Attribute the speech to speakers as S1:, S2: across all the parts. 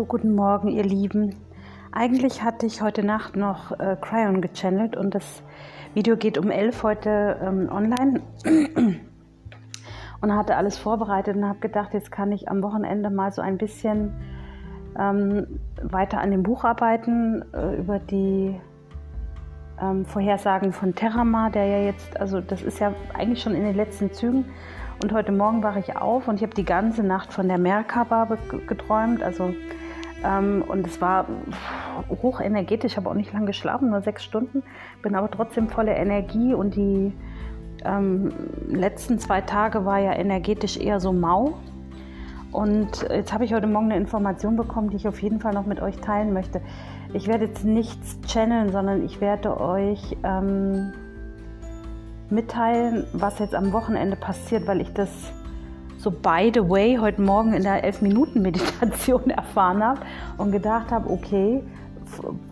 S1: So, guten Morgen, ihr Lieben. Eigentlich hatte ich heute Nacht noch äh, Cryon gechannelt und das Video geht um 11 heute ähm, online und hatte alles vorbereitet und habe gedacht, jetzt kann ich am Wochenende mal so ein bisschen ähm, weiter an dem Buch arbeiten äh, über die ähm, Vorhersagen von Terramar, der ja jetzt, also das ist ja eigentlich schon in den letzten Zügen. Und heute Morgen wache ich auf und ich habe die ganze Nacht von der Merkaba geträumt. Also ähm, und es war hochenergetisch, habe auch nicht lange geschlafen, nur sechs Stunden, bin aber trotzdem voller Energie und die ähm, letzten zwei Tage war ja energetisch eher so mau. Und jetzt habe ich heute Morgen eine Information bekommen, die ich auf jeden Fall noch mit euch teilen möchte. Ich werde jetzt nichts channeln, sondern ich werde euch ähm, mitteilen, was jetzt am Wochenende passiert, weil ich das so by the way heute Morgen in der 11-Minuten-Meditation erfahren habe und gedacht habe, okay,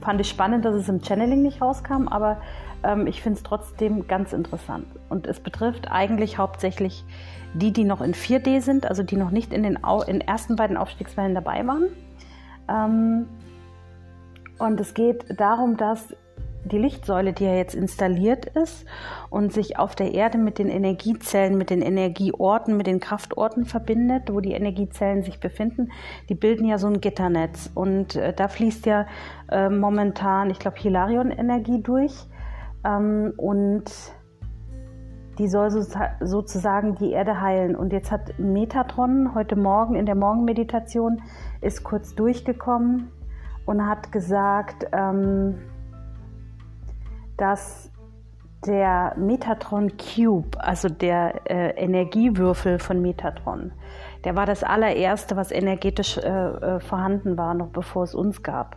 S1: fand ich spannend, dass es im Channeling nicht rauskam, aber ähm, ich finde es trotzdem ganz interessant. Und es betrifft eigentlich hauptsächlich die, die noch in 4D sind, also die noch nicht in den Au in ersten beiden Aufstiegswellen dabei waren. Ähm, und es geht darum, dass die Lichtsäule, die ja jetzt installiert ist und sich auf der Erde mit den Energiezellen, mit den Energieorten, mit den Kraftorten verbindet, wo die Energiezellen sich befinden, die bilden ja so ein Gitternetz. Und äh, da fließt ja äh, momentan, ich glaube, Hilarion-Energie durch. Ähm, und die soll so, sozusagen die Erde heilen. Und jetzt hat Metatron heute Morgen in der Morgenmeditation ist kurz durchgekommen und hat gesagt, ähm, dass der Metatron Cube, also der äh, Energiewürfel von Metatron, der war das allererste, was energetisch äh, äh, vorhanden war, noch bevor es uns gab.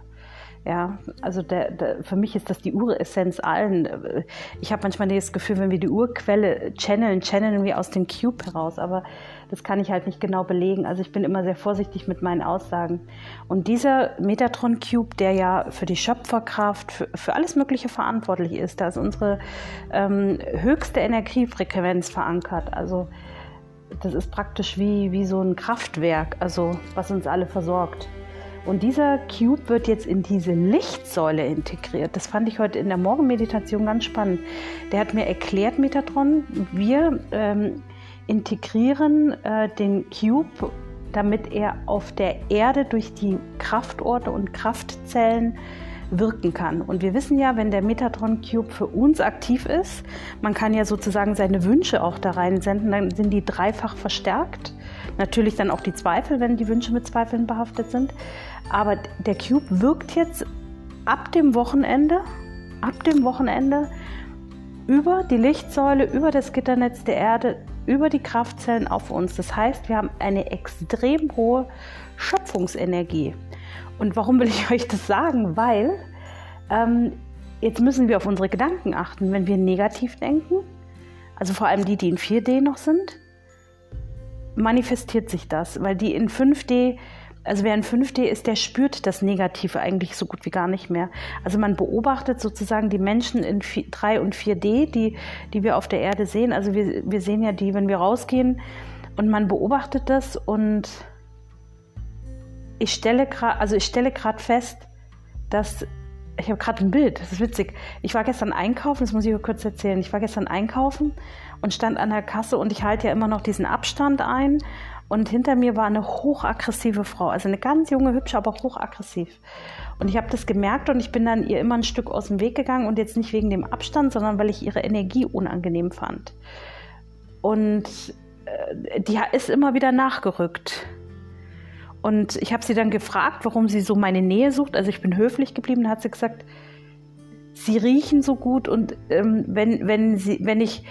S1: Ja, also der, der, für mich ist das die Uressenz allen. Ich habe manchmal das Gefühl, wenn wir die Urquelle channeln, channeln wir aus dem Cube heraus, aber das kann ich halt nicht genau belegen. Also ich bin immer sehr vorsichtig mit meinen Aussagen. Und dieser Metatron Cube, der ja für die Schöpferkraft, für, für alles Mögliche verantwortlich ist, da ist unsere ähm, höchste Energiefrequenz verankert. Also das ist praktisch wie, wie so ein Kraftwerk, also was uns alle versorgt. Und dieser Cube wird jetzt in diese Lichtsäule integriert. Das fand ich heute in der Morgenmeditation ganz spannend. Der hat mir erklärt, Metatron, wir ähm, integrieren äh, den Cube, damit er auf der Erde durch die Kraftorte und Kraftzellen wirken kann. Und wir wissen ja, wenn der Metatron Cube für uns aktiv ist, man kann ja sozusagen seine Wünsche auch da reinsenden, dann sind die dreifach verstärkt. Natürlich dann auch die Zweifel, wenn die Wünsche mit Zweifeln behaftet sind. Aber der Cube wirkt jetzt ab dem Wochenende, ab dem Wochenende über die Lichtsäule, über das Gitternetz der Erde, über die Kraftzellen auf uns. Das heißt, wir haben eine extrem hohe Schöpfungsenergie. Und warum will ich euch das sagen? Weil ähm, jetzt müssen wir auf unsere Gedanken achten. Wenn wir negativ denken, also vor allem die, die in 4D noch sind, manifestiert sich das, weil die in 5D, also wer in 5D ist, der spürt das Negative eigentlich so gut wie gar nicht mehr. Also man beobachtet sozusagen die Menschen in 3 und 4D, die, die wir auf der Erde sehen. Also wir, wir sehen ja die, wenn wir rausgehen und man beobachtet das und ich stelle gerade, also ich stelle gerade fest, dass ich habe gerade ein Bild, das ist witzig. Ich war gestern einkaufen, das muss ich kurz erzählen. Ich war gestern einkaufen und stand an der Kasse und ich halte ja immer noch diesen Abstand ein. Und hinter mir war eine hochaggressive Frau, also eine ganz junge, hübsche, aber hochaggressiv. Und ich habe das gemerkt und ich bin dann ihr immer ein Stück aus dem Weg gegangen und jetzt nicht wegen dem Abstand, sondern weil ich ihre Energie unangenehm fand. Und äh, die ist immer wieder nachgerückt. Und ich habe sie dann gefragt, warum sie so meine Nähe sucht. Also ich bin höflich geblieben. Hat sie gesagt, sie riechen so gut und ähm, wenn, wenn, sie, wenn ich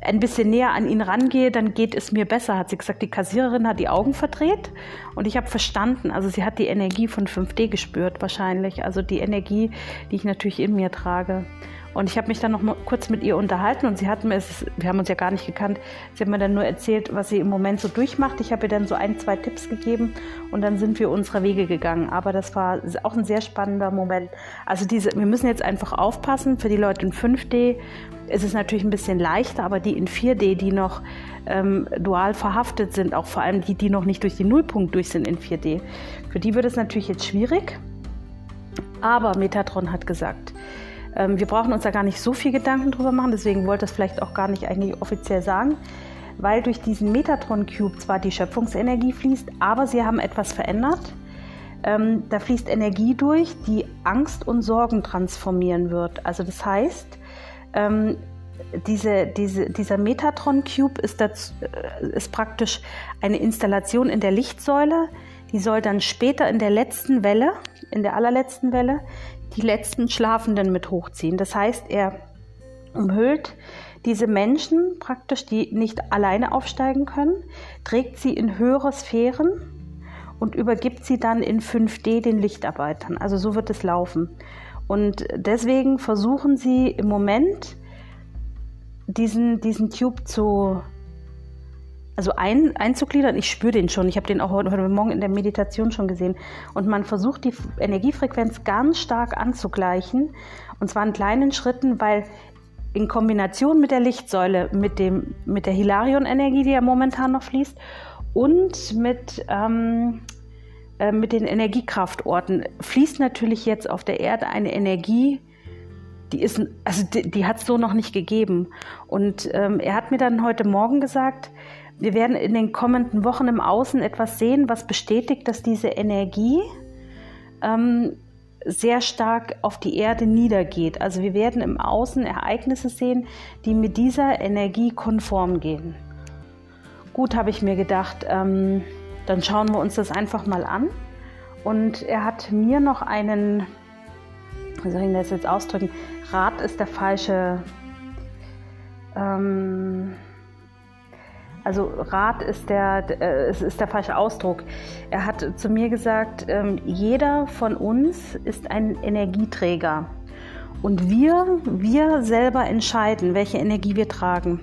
S1: ein bisschen näher an ihn rangehe, dann geht es mir besser, hat sie gesagt. Die Kassiererin hat die Augen verdreht und ich habe verstanden, also sie hat die Energie von 5D gespürt wahrscheinlich, also die Energie, die ich natürlich in mir trage. Und ich habe mich dann noch mal kurz mit ihr unterhalten und sie hat mir, wir haben uns ja gar nicht gekannt, sie hat mir dann nur erzählt, was sie im Moment so durchmacht. Ich habe ihr dann so ein, zwei Tipps gegeben und dann sind wir unsere Wege gegangen. Aber das war auch ein sehr spannender Moment. Also diese, wir müssen jetzt einfach aufpassen für die Leute in 5D. ist Es natürlich ein bisschen leichter, aber die in 4D, die noch ähm, dual verhaftet sind, auch vor allem die, die noch nicht durch den Nullpunkt durch sind in 4D, für die wird es natürlich jetzt schwierig. Aber Metatron hat gesagt, wir brauchen uns da gar nicht so viel Gedanken drüber machen, deswegen wollte es vielleicht auch gar nicht eigentlich offiziell sagen, weil durch diesen Metatron Cube zwar die Schöpfungsenergie fließt, aber sie haben etwas verändert. Ähm, da fließt Energie durch, die Angst und Sorgen transformieren wird. Also das heißt, ähm, diese, diese, dieser Metatron Cube ist, das, äh, ist praktisch eine Installation in der Lichtsäule. Die soll dann später in der letzten Welle, in der allerletzten Welle, die letzten Schlafenden mit hochziehen. Das heißt, er umhüllt diese Menschen praktisch, die nicht alleine aufsteigen können, trägt sie in höhere Sphären und übergibt sie dann in 5D den Lichtarbeitern. Also so wird es laufen. Und deswegen versuchen sie im Moment diesen, diesen Tube zu also ein, einzugliedern. Ich spüre den schon. Ich habe den auch heute, heute Morgen in der Meditation schon gesehen. Und man versucht die Energiefrequenz ganz stark anzugleichen. Und zwar in kleinen Schritten, weil in Kombination mit der Lichtsäule, mit, dem, mit der Hilarion-Energie, die ja momentan noch fließt, und mit, ähm, äh, mit den Energiekraftorten fließt natürlich jetzt auf der Erde eine Energie, die also die, die hat es so noch nicht gegeben. Und ähm, er hat mir dann heute Morgen gesagt, wir werden in den kommenden Wochen im Außen etwas sehen, was bestätigt, dass diese Energie ähm, sehr stark auf die Erde niedergeht. Also wir werden im Außen Ereignisse sehen, die mit dieser Energie konform gehen. Gut, habe ich mir gedacht, ähm, dann schauen wir uns das einfach mal an. Und er hat mir noch einen, wie soll ich das jetzt ausdrücken, Rat ist der falsche. Ähm, also Rat ist der, äh, ist der falsche Ausdruck. Er hat zu mir gesagt, ähm, jeder von uns ist ein Energieträger. Und wir, wir selber entscheiden, welche Energie wir tragen.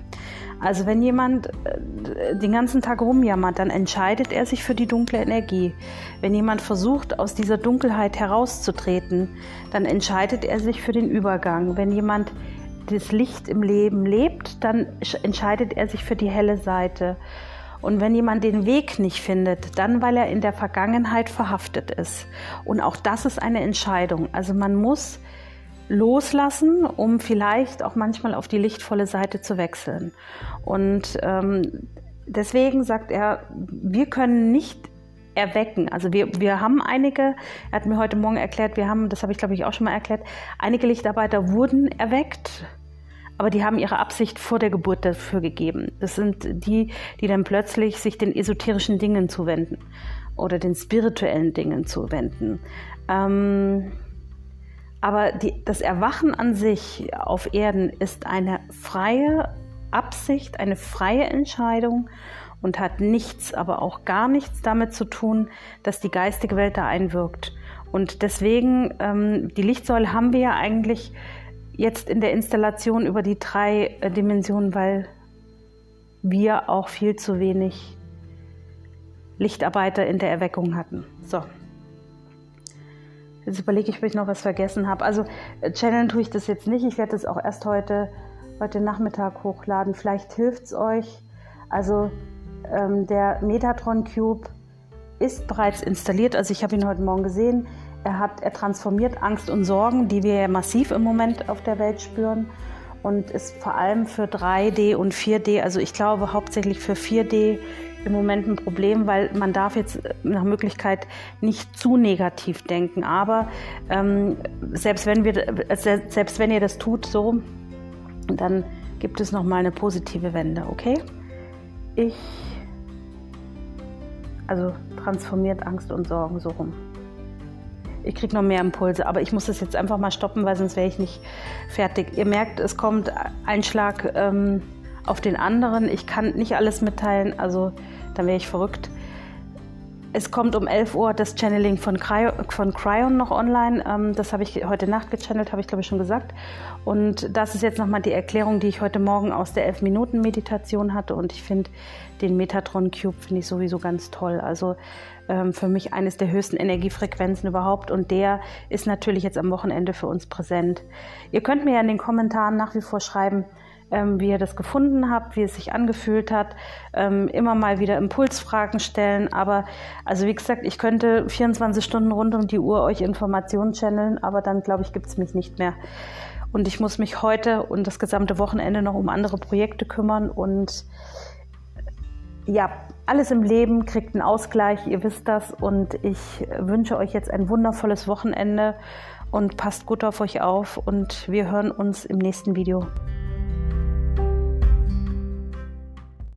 S1: Also wenn jemand äh, den ganzen Tag rumjammert, dann entscheidet er sich für die dunkle Energie. Wenn jemand versucht, aus dieser Dunkelheit herauszutreten, dann entscheidet er sich für den Übergang. Wenn jemand das Licht im Leben lebt, dann entscheidet er sich für die helle Seite. Und wenn jemand den Weg nicht findet, dann weil er in der Vergangenheit verhaftet ist. Und auch das ist eine Entscheidung. Also man muss loslassen, um vielleicht auch manchmal auf die lichtvolle Seite zu wechseln. Und ähm, deswegen sagt er, wir können nicht erwecken. Also wir, wir haben einige, er hat mir heute Morgen erklärt, wir haben, das habe ich glaube ich auch schon mal erklärt, einige Lichtarbeiter wurden erweckt, aber die haben ihre Absicht vor der Geburt dafür gegeben. Das sind die, die dann plötzlich sich den esoterischen Dingen zuwenden oder den spirituellen Dingen zuwenden. Ähm, aber die, das Erwachen an sich auf Erden ist eine freie Absicht, eine freie Entscheidung und hat nichts, aber auch gar nichts damit zu tun, dass die geistige Welt da einwirkt. Und deswegen, ähm, die Lichtsäule haben wir ja eigentlich jetzt in der Installation über die drei äh, Dimensionen, weil wir auch viel zu wenig Lichtarbeiter in der Erweckung hatten. So. Jetzt überlege ich, ob ich noch was vergessen habe. Also äh, channeln tue ich das jetzt nicht. Ich werde das auch erst heute, heute Nachmittag hochladen. Vielleicht hilft es euch. Also ähm, der Metatron Cube ist bereits installiert. Also ich habe ihn heute Morgen gesehen. Er, hat, er transformiert Angst und Sorgen, die wir massiv im Moment auf der Welt spüren und ist vor allem für 3D und 4D, also ich glaube hauptsächlich für 4D im Moment ein Problem, weil man darf jetzt nach Möglichkeit nicht zu negativ denken. Aber ähm, selbst, wenn wir, selbst wenn ihr das tut so, dann gibt es noch mal eine positive Wende, okay? Ich also transformiert Angst und Sorgen so rum. Ich kriege noch mehr Impulse, aber ich muss das jetzt einfach mal stoppen, weil sonst wäre ich nicht fertig. Ihr merkt, es kommt ein Schlag ähm, auf den anderen. Ich kann nicht alles mitteilen, also dann wäre ich verrückt. Es kommt um 11 Uhr das Channeling von, Cryo, von Cryon noch online. Ähm, das habe ich heute Nacht gechannelt, habe ich glaube ich schon gesagt. Und das ist jetzt nochmal die Erklärung, die ich heute Morgen aus der 11-Minuten-Meditation hatte. Und ich finde den Metatron Cube finde ich sowieso ganz toll. Also ähm, für mich eines der höchsten Energiefrequenzen überhaupt. Und der ist natürlich jetzt am Wochenende für uns präsent. Ihr könnt mir ja in den Kommentaren nach wie vor schreiben, ähm, wie ihr das gefunden habt, wie es sich angefühlt hat. Ähm, immer mal wieder Impulsfragen stellen. Aber also wie gesagt, ich könnte 24 Stunden rund um die Uhr euch Informationen channeln, aber dann glaube ich, gibt es mich nicht mehr. Und ich muss mich heute und das gesamte Wochenende noch um andere Projekte kümmern. Und ja, alles im Leben kriegt einen Ausgleich, ihr wisst das. Und ich wünsche euch jetzt ein wundervolles Wochenende und passt gut auf euch auf. Und wir hören uns im nächsten Video.